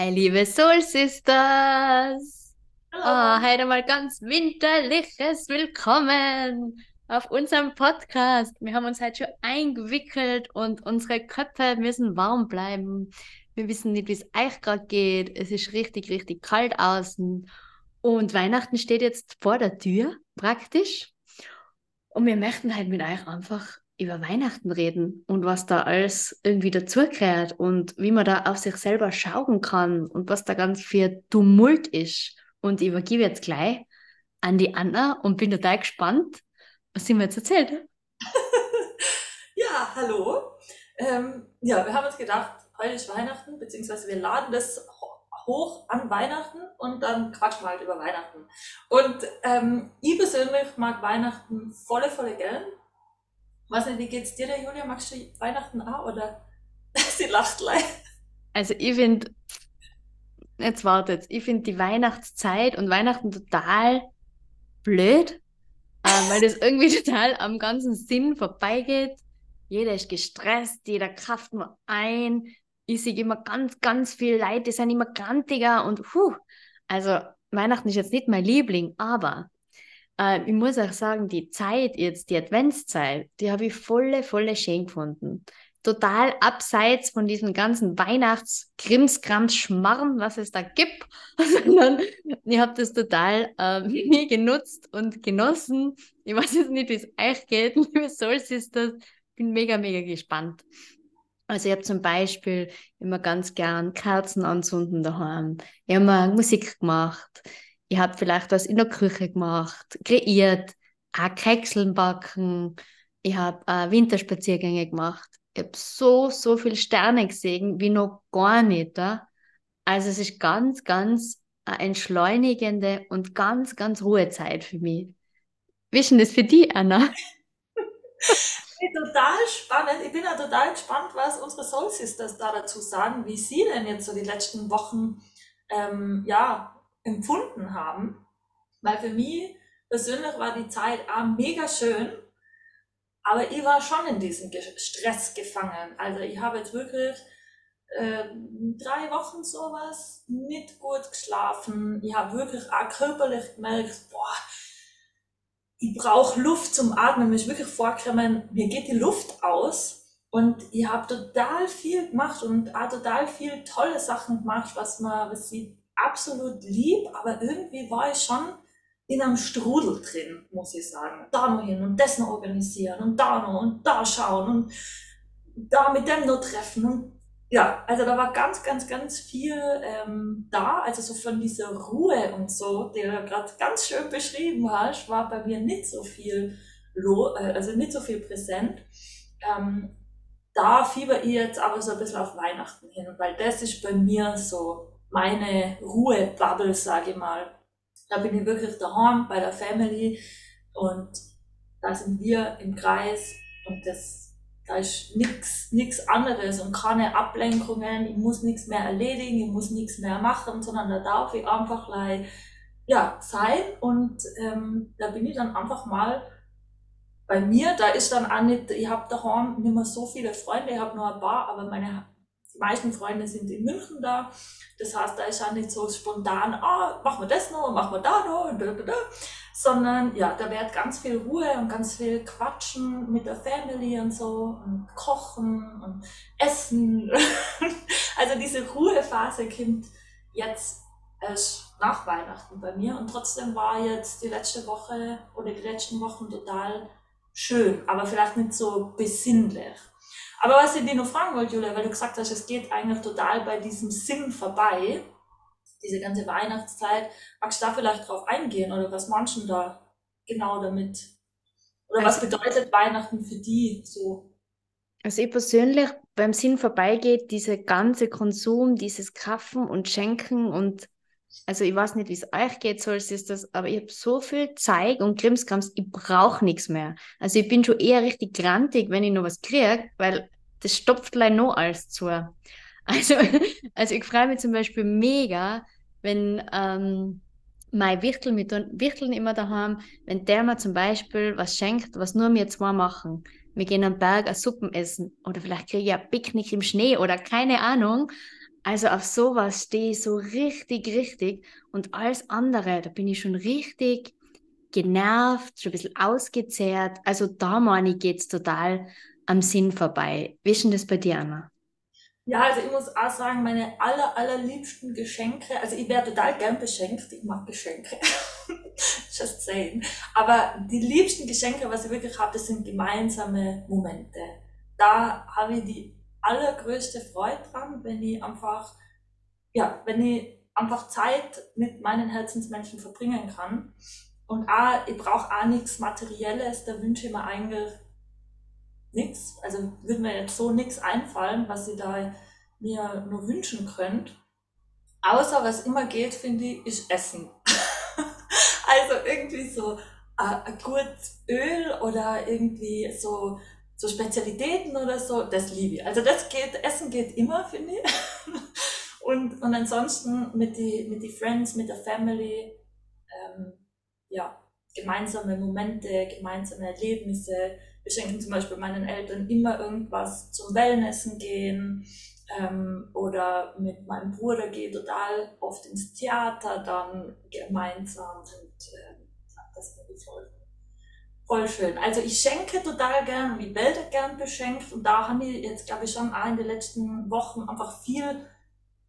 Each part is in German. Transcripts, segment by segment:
Hi, liebe Soul Sisters! Hallo. Oh, heute mal ganz winterliches Willkommen auf unserem Podcast. Wir haben uns heute schon eingewickelt und unsere Köpfe müssen warm bleiben. Wir wissen nicht, wie es euch gerade geht. Es ist richtig, richtig kalt außen. Und Weihnachten steht jetzt vor der Tür, praktisch. Und wir möchten halt mit euch einfach über Weihnachten reden und was da alles irgendwie dazugehört und wie man da auf sich selber schauen kann und was da ganz viel Tumult ist. Und ich übergebe jetzt gleich an die Anna und bin total gespannt, was sie mir jetzt erzählt. Ja, hallo. Ähm, ja, wir haben uns gedacht, heute ist Weihnachten, beziehungsweise wir laden das ho- hoch an Weihnachten und dann quatschen wir halt über Weihnachten. Und ähm, ich persönlich mag Weihnachten volle, volle gern. Weiß nicht, wie geht's dir da, Julia? Magst du Weihnachten auch oder? Sie lacht leicht. Also ich finde, jetzt wartet, ich finde die Weihnachtszeit und Weihnachten total blöd, äh, weil das irgendwie total am ganzen Sinn vorbeigeht. Jeder ist gestresst, jeder kraft nur ein. Ich sehe immer ganz, ganz viele Leute, die sind immer grantiger und puh. Also Weihnachten ist jetzt nicht mein Liebling, aber äh, ich muss auch sagen, die Zeit jetzt, die Adventszeit, die habe ich volle, volle schön gefunden. Total abseits von diesem ganzen Weihnachts-Krimskrams-Schmarrn, was es da gibt, sondern ich habe das total äh, genutzt und genossen. Ich weiß jetzt nicht, wie es euch geht, liebe Soul Sisters. Bin mega, mega gespannt. Also ich habe zum Beispiel immer ganz gern Kerzen anzünden daheim. Ich habe mal Musik gemacht. Ich habe vielleicht was in der Küche gemacht, kreiert, auch Kekseln backen. Ich habe äh, Winterspaziergänge gemacht. Ich habe so, so viele Sterne gesehen, wie noch gar nicht. Ja? Also es ist ganz, ganz eine entschleunigende und ganz, ganz Ruhezeit für mich. Wie ist denn das für dich, Anna? Total spannend. Ich bin ja total gespannt, was unsere Soul Sisters da dazu sagen, wie sie denn jetzt so die letzten Wochen ähm, ja, empfunden haben. Weil für mich persönlich war die Zeit auch mega schön, aber ich war schon in diesem Stress gefangen. Also ich habe jetzt wirklich äh, drei Wochen sowas nicht gut geschlafen. Ich habe wirklich auch körperlich gemerkt, boah, ich brauche Luft zum Atmen. Mir ist wirklich vorgekommen, mir geht die Luft aus. Und ich habe total viel gemacht und auch total viel tolle Sachen gemacht, was man, was ich absolut lieb, aber irgendwie war ich schon in einem Strudel drin, muss ich sagen. Da noch hin und das noch organisieren und da noch und da schauen und da mit dem noch treffen und ja, also da war ganz, ganz, ganz viel ähm, da, also so von dieser Ruhe und so, die du gerade ganz schön beschrieben hast, war bei mir nicht so viel, äh, also nicht so viel präsent. Ähm, da fieber ich jetzt aber so ein bisschen auf Weihnachten hin, weil das ist bei mir so meine Ruhebubble, sage ich mal. Da bin ich wirklich daheim bei der Family und da sind wir im Kreis und das da ist nichts nix anderes und keine Ablenkungen, ich muss nichts mehr erledigen, ich muss nichts mehr machen, sondern da darf ich einfach gleich, ja, sein und ähm, da bin ich dann einfach mal bei mir, da ist dann auch nicht, ich habe daheim nicht mehr so viele Freunde, ich habe nur ein paar, aber meine die meisten Freunde sind in München da. Das heißt, da ist auch nicht so spontan, ah, machen wir das noch, machen wir da noch, und da, da, da. sondern ja, da wird ganz viel Ruhe und ganz viel Quatschen mit der Family und so und Kochen und Essen. also diese Ruhephase kommt jetzt erst nach Weihnachten bei mir und trotzdem war jetzt die letzte Woche oder die letzten Wochen total schön, aber vielleicht nicht so besinnlich. Aber was ich dir noch fragen wollte, Julia, weil du gesagt hast, es geht eigentlich total bei diesem Sinn vorbei, diese ganze Weihnachtszeit, magst du da vielleicht drauf eingehen oder was manchen da genau damit? Oder was Also, bedeutet Weihnachten für die so? also ich persönlich beim Sinn vorbeigeht, dieser ganze Konsum, dieses Kaufen und Schenken und also ich weiß nicht, wie es euch geht, so ist das, aber ich habe so viel Zeug und Krimskrams, ich brauche nichts mehr. Also ich bin schon eher richtig grantig, wenn ich noch was kriege, weil das stopft gleich noch alles zu. Also, also ich freue mich zum Beispiel mega, wenn ähm, mein Wichtel mit den Wichteln immer daheim, wenn der mir zum Beispiel was schenkt, was nur wir zwei machen. Wir gehen am Berg eine Suppen essen oder vielleicht kriege ich ein Picknick im Schnee oder keine Ahnung. Also auf sowas stehe ich so richtig, richtig. Und alles andere, da bin ich schon richtig genervt, schon ein bisschen ausgezehrt. Also da meine ich, geht es total am Sinn vorbei. Wie ist denn das bei dir, Anna? Ja, also ich muss auch sagen, meine aller, allerliebsten Geschenke, also ich wäre total gern beschenkt, ich mag Geschenke. Just saying. Aber die liebsten Geschenke, was ich wirklich habe, das sind gemeinsame Momente. Da habe ich die allergrößte Freude dran, wenn ich einfach, ja, wenn ich einfach Zeit mit meinen Herzensmenschen verbringen kann. Und auch, ich brauche auch nichts Materielles, da wünsche ich mir eigentlich nichts. Also würde mir jetzt so nichts einfallen, was ich da mir nur wünschen könnt. Außer was immer geht, finde ich, ist Essen. also irgendwie so ein, ein gutes Öl oder irgendwie so so Spezialitäten oder so, das liebe ich. Also das geht, Essen geht immer, finde ich. und, und ansonsten mit die, mit die Friends, mit der Family, ähm, ja, gemeinsame Momente, gemeinsame Erlebnisse. Wir schenken zum Beispiel meinen Eltern immer irgendwas zum Wellnessen gehen. Ähm, oder mit meinem Bruder gehe total oft ins Theater dann gemeinsam und äh, das finde ich toll. Voll schön. Also ich schenke total gern ich werde gern beschenkt und da haben wir jetzt, glaube ich, schon auch in den letzten Wochen einfach viel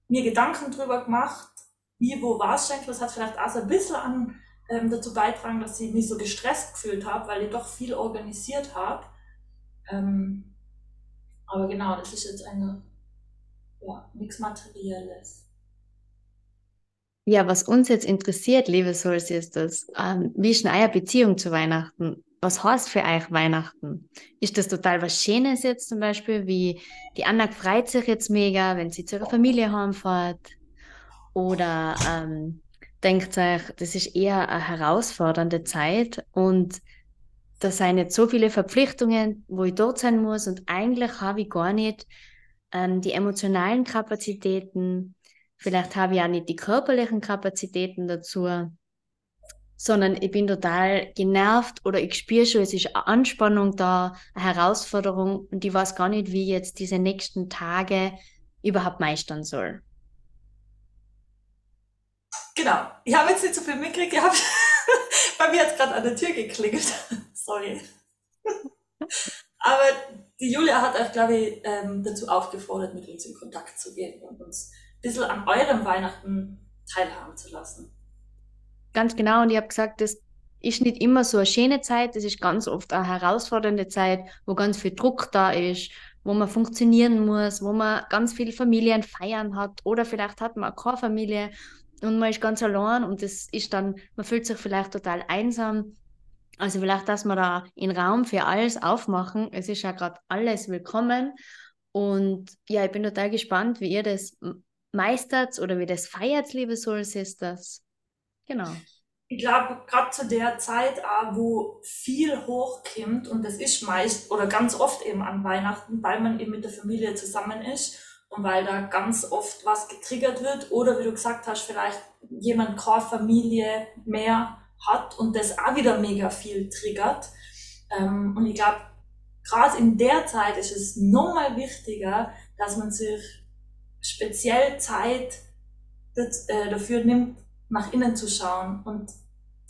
mir Gedanken drüber gemacht, wie, wo was schenkt. Das hat vielleicht auch so ein bisschen an, ähm, dazu beitragen, dass ich mich so gestresst gefühlt habe, weil ich doch viel organisiert habe. Ähm, aber genau, das ist jetzt eine, ja, nichts Materielles. Ja, was uns jetzt interessiert, liebe Souls, ist das, ähm, wie ist eure Beziehung zu Weihnachten? Was heißt für euch Weihnachten? Ist das total was Schönes jetzt zum Beispiel, wie die Anna freut sich jetzt mega, wenn sie zu ihrer Familie heimfährt? Oder ähm, denkt euch, das ist eher eine herausfordernde Zeit und da sind jetzt so viele Verpflichtungen, wo ich dort sein muss und eigentlich habe ich gar nicht ähm, die emotionalen Kapazitäten, vielleicht habe ich auch nicht die körperlichen Kapazitäten dazu sondern ich bin total genervt oder ich spüre schon, es ist eine Anspannung da, eine Herausforderung und ich weiß gar nicht, wie ich jetzt diese nächsten Tage überhaupt meistern soll. Genau. Ich habe jetzt nicht so viel mitgekriegt. Habe bei mir jetzt gerade an der Tür geklingelt. Sorry. Aber die Julia hat euch, glaube ich, ähm, dazu aufgefordert, mit uns in Kontakt zu gehen und uns ein bisschen an eurem Weihnachten teilhaben zu lassen. Ganz genau. Und ich habe gesagt, das ist nicht immer so eine schöne Zeit, das ist ganz oft eine herausfordernde Zeit, wo ganz viel Druck da ist, wo man funktionieren muss, wo man ganz viele Familien feiern hat oder vielleicht hat man auch keine Familie und man ist ganz allein und das ist dann, man fühlt sich vielleicht total einsam. Also vielleicht, dass wir da einen Raum für alles aufmachen. Es ist ja gerade alles willkommen. Und ja, ich bin total gespannt, wie ihr das meistert oder wie das feiert, liebe Soul Sisters. Genau. Ich glaube, gerade zu der Zeit, wo viel hochkommt, und das ist meist oder ganz oft eben an Weihnachten, weil man eben mit der Familie zusammen ist und weil da ganz oft was getriggert wird oder wie du gesagt hast, vielleicht jemand keine Familie mehr hat und das auch wieder mega viel triggert. Ähm, und ich glaube, gerade in der Zeit ist es nochmal wichtiger, dass man sich speziell Zeit äh, dafür nimmt, nach innen zu schauen und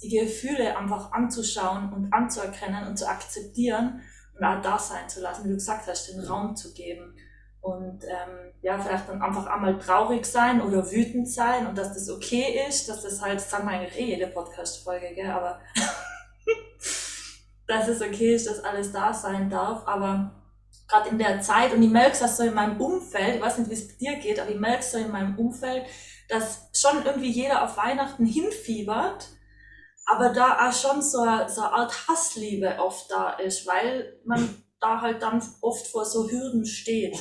die Gefühle einfach anzuschauen und anzuerkennen und zu akzeptieren und auch da sein zu lassen, wie du gesagt hast, den Raum zu geben. Und ähm, ja, vielleicht dann einfach einmal traurig sein oder wütend sein und dass das okay ist, dass das halt, sagen wir eigentlich eh jede Podcast-Folge, gell, aber dass es okay ist, dass alles da sein darf, aber gerade in der Zeit, und ich merke es so in meinem Umfeld, ich weiß nicht, wie es dir geht, aber ich merke es so in meinem Umfeld, dass schon irgendwie jeder auf Weihnachten hinfiebert, aber da auch schon so, eine, so eine Art Hassliebe oft da ist, weil man da halt dann oft vor so Hürden steht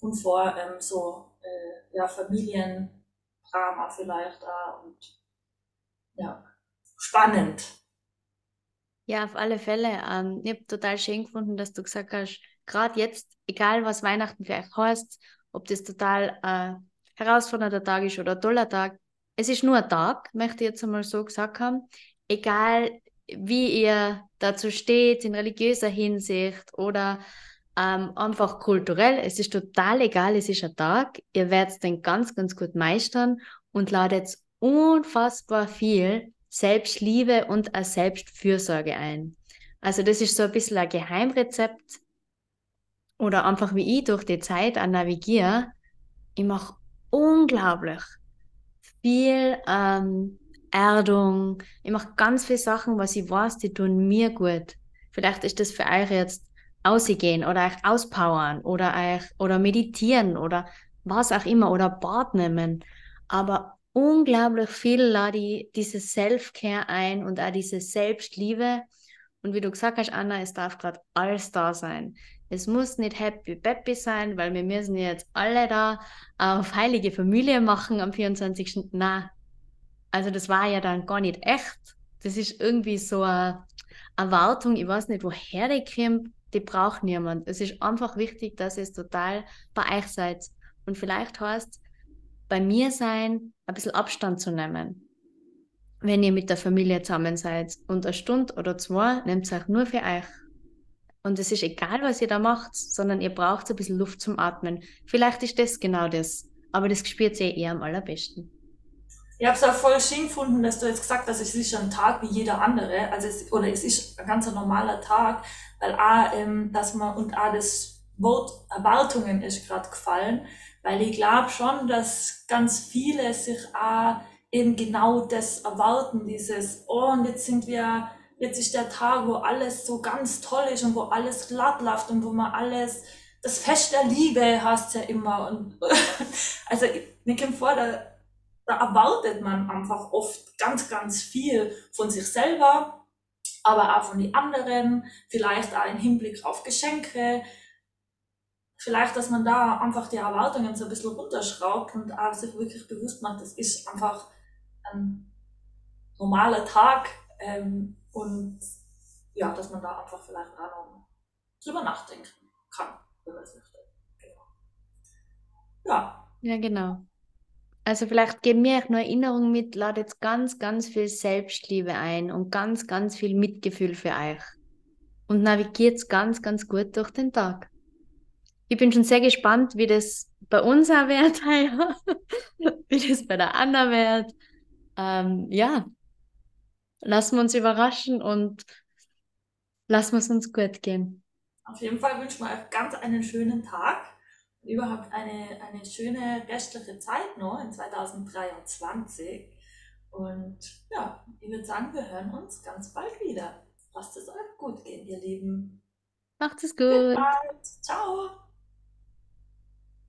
und vor ähm, so äh, ja, Familiendrama vielleicht da und ja, spannend. Ja, auf alle Fälle. Ähm, ich habe total schön gefunden, dass du gesagt hast, gerade jetzt, egal was Weihnachten für euch heißt, ob das total äh, herausfordernder Tag ist oder ein toller Tag. Es ist nur ein Tag, möchte ich jetzt einmal so gesagt haben. Egal, wie ihr dazu steht, in religiöser Hinsicht oder ähm, einfach kulturell. Es ist total egal, es ist ein Tag. Ihr werdet den ganz, ganz gut meistern und ladet unfassbar viel Selbstliebe und eine Selbstfürsorge ein. Also das ist so ein bisschen ein Geheimrezept oder einfach wie ich durch die Zeit navigiere. Ich mache unglaublich viel ähm, Erdung. Ich mache ganz viele Sachen, was ich weiß, die tun mir gut. Vielleicht ist das für euch jetzt ausgehen oder euch auspowern oder euch oder meditieren oder was auch immer oder Bad nehmen. Aber unglaublich viel lade ich diese Self-Care ein und auch diese Selbstliebe. Und wie du gesagt hast, Anna, es darf gerade alles da sein. Es muss nicht happy peppy sein, weil wir müssen jetzt alle da auf heilige Familie machen am 24. Na, also das war ja dann gar nicht echt. Das ist irgendwie so eine Erwartung, ich weiß nicht, woher die kommt, die braucht niemand. Es ist einfach wichtig, dass ihr total bei euch seid. Und vielleicht heißt bei mir sein, ein bisschen Abstand zu nehmen. Wenn ihr mit der Familie zusammen seid und eine Stunde oder zwei, nehmt es euch nur für euch. Und es ist egal, was ihr da macht, sondern ihr braucht ein bisschen Luft zum Atmen. Vielleicht ist das genau das. Aber das spürt ihr eher am allerbesten. Ich habe es auch voll schön gefunden, dass du jetzt gesagt hast, es ist ein Tag wie jeder andere. Also es, oder es ist ein ganz normaler Tag, weil A, ähm, dass man und A, das Wort Erwartungen ist gerade gefallen, weil ich glaube schon, dass ganz viele sich A, eben genau das erwarten, dieses, oh, und jetzt sind wir jetzt ist der Tag, wo alles so ganz toll ist und wo alles glatt läuft und wo man alles, das Fest der Liebe hast ja immer. Und also mir kommt vor, da, da erwartet man einfach oft ganz, ganz viel von sich selber, aber auch von den anderen, vielleicht auch im Hinblick auf Geschenke. Vielleicht, dass man da einfach die Erwartungen so ein bisschen runterschraubt und auch sich wirklich bewusst macht, das ist einfach ein normaler Tag, ähm, und ja, dass man da einfach vielleicht auch drüber nachdenken kann, wenn man es möchte. Genau. Ja. Ja, genau. Also vielleicht geben mir auch nur Erinnerung mit, ladet ganz, ganz viel Selbstliebe ein und ganz, ganz viel Mitgefühl für euch. Und navigiert ganz, ganz gut durch den Tag. Ich bin schon sehr gespannt, wie das bei uns auch wird, wie das bei der Anna wird. Ähm, ja, lassen wir uns überraschen und lassen wir es uns gut gehen. Auf jeden Fall wünschen wir euch ganz einen schönen Tag und überhaupt eine, eine schöne restliche Zeit noch in 2023. Und ja, ich würde sagen, wir hören uns ganz bald wieder. Lasst es euch gut gehen, ihr Lieben. Macht es gut. Bis bald. Ciao.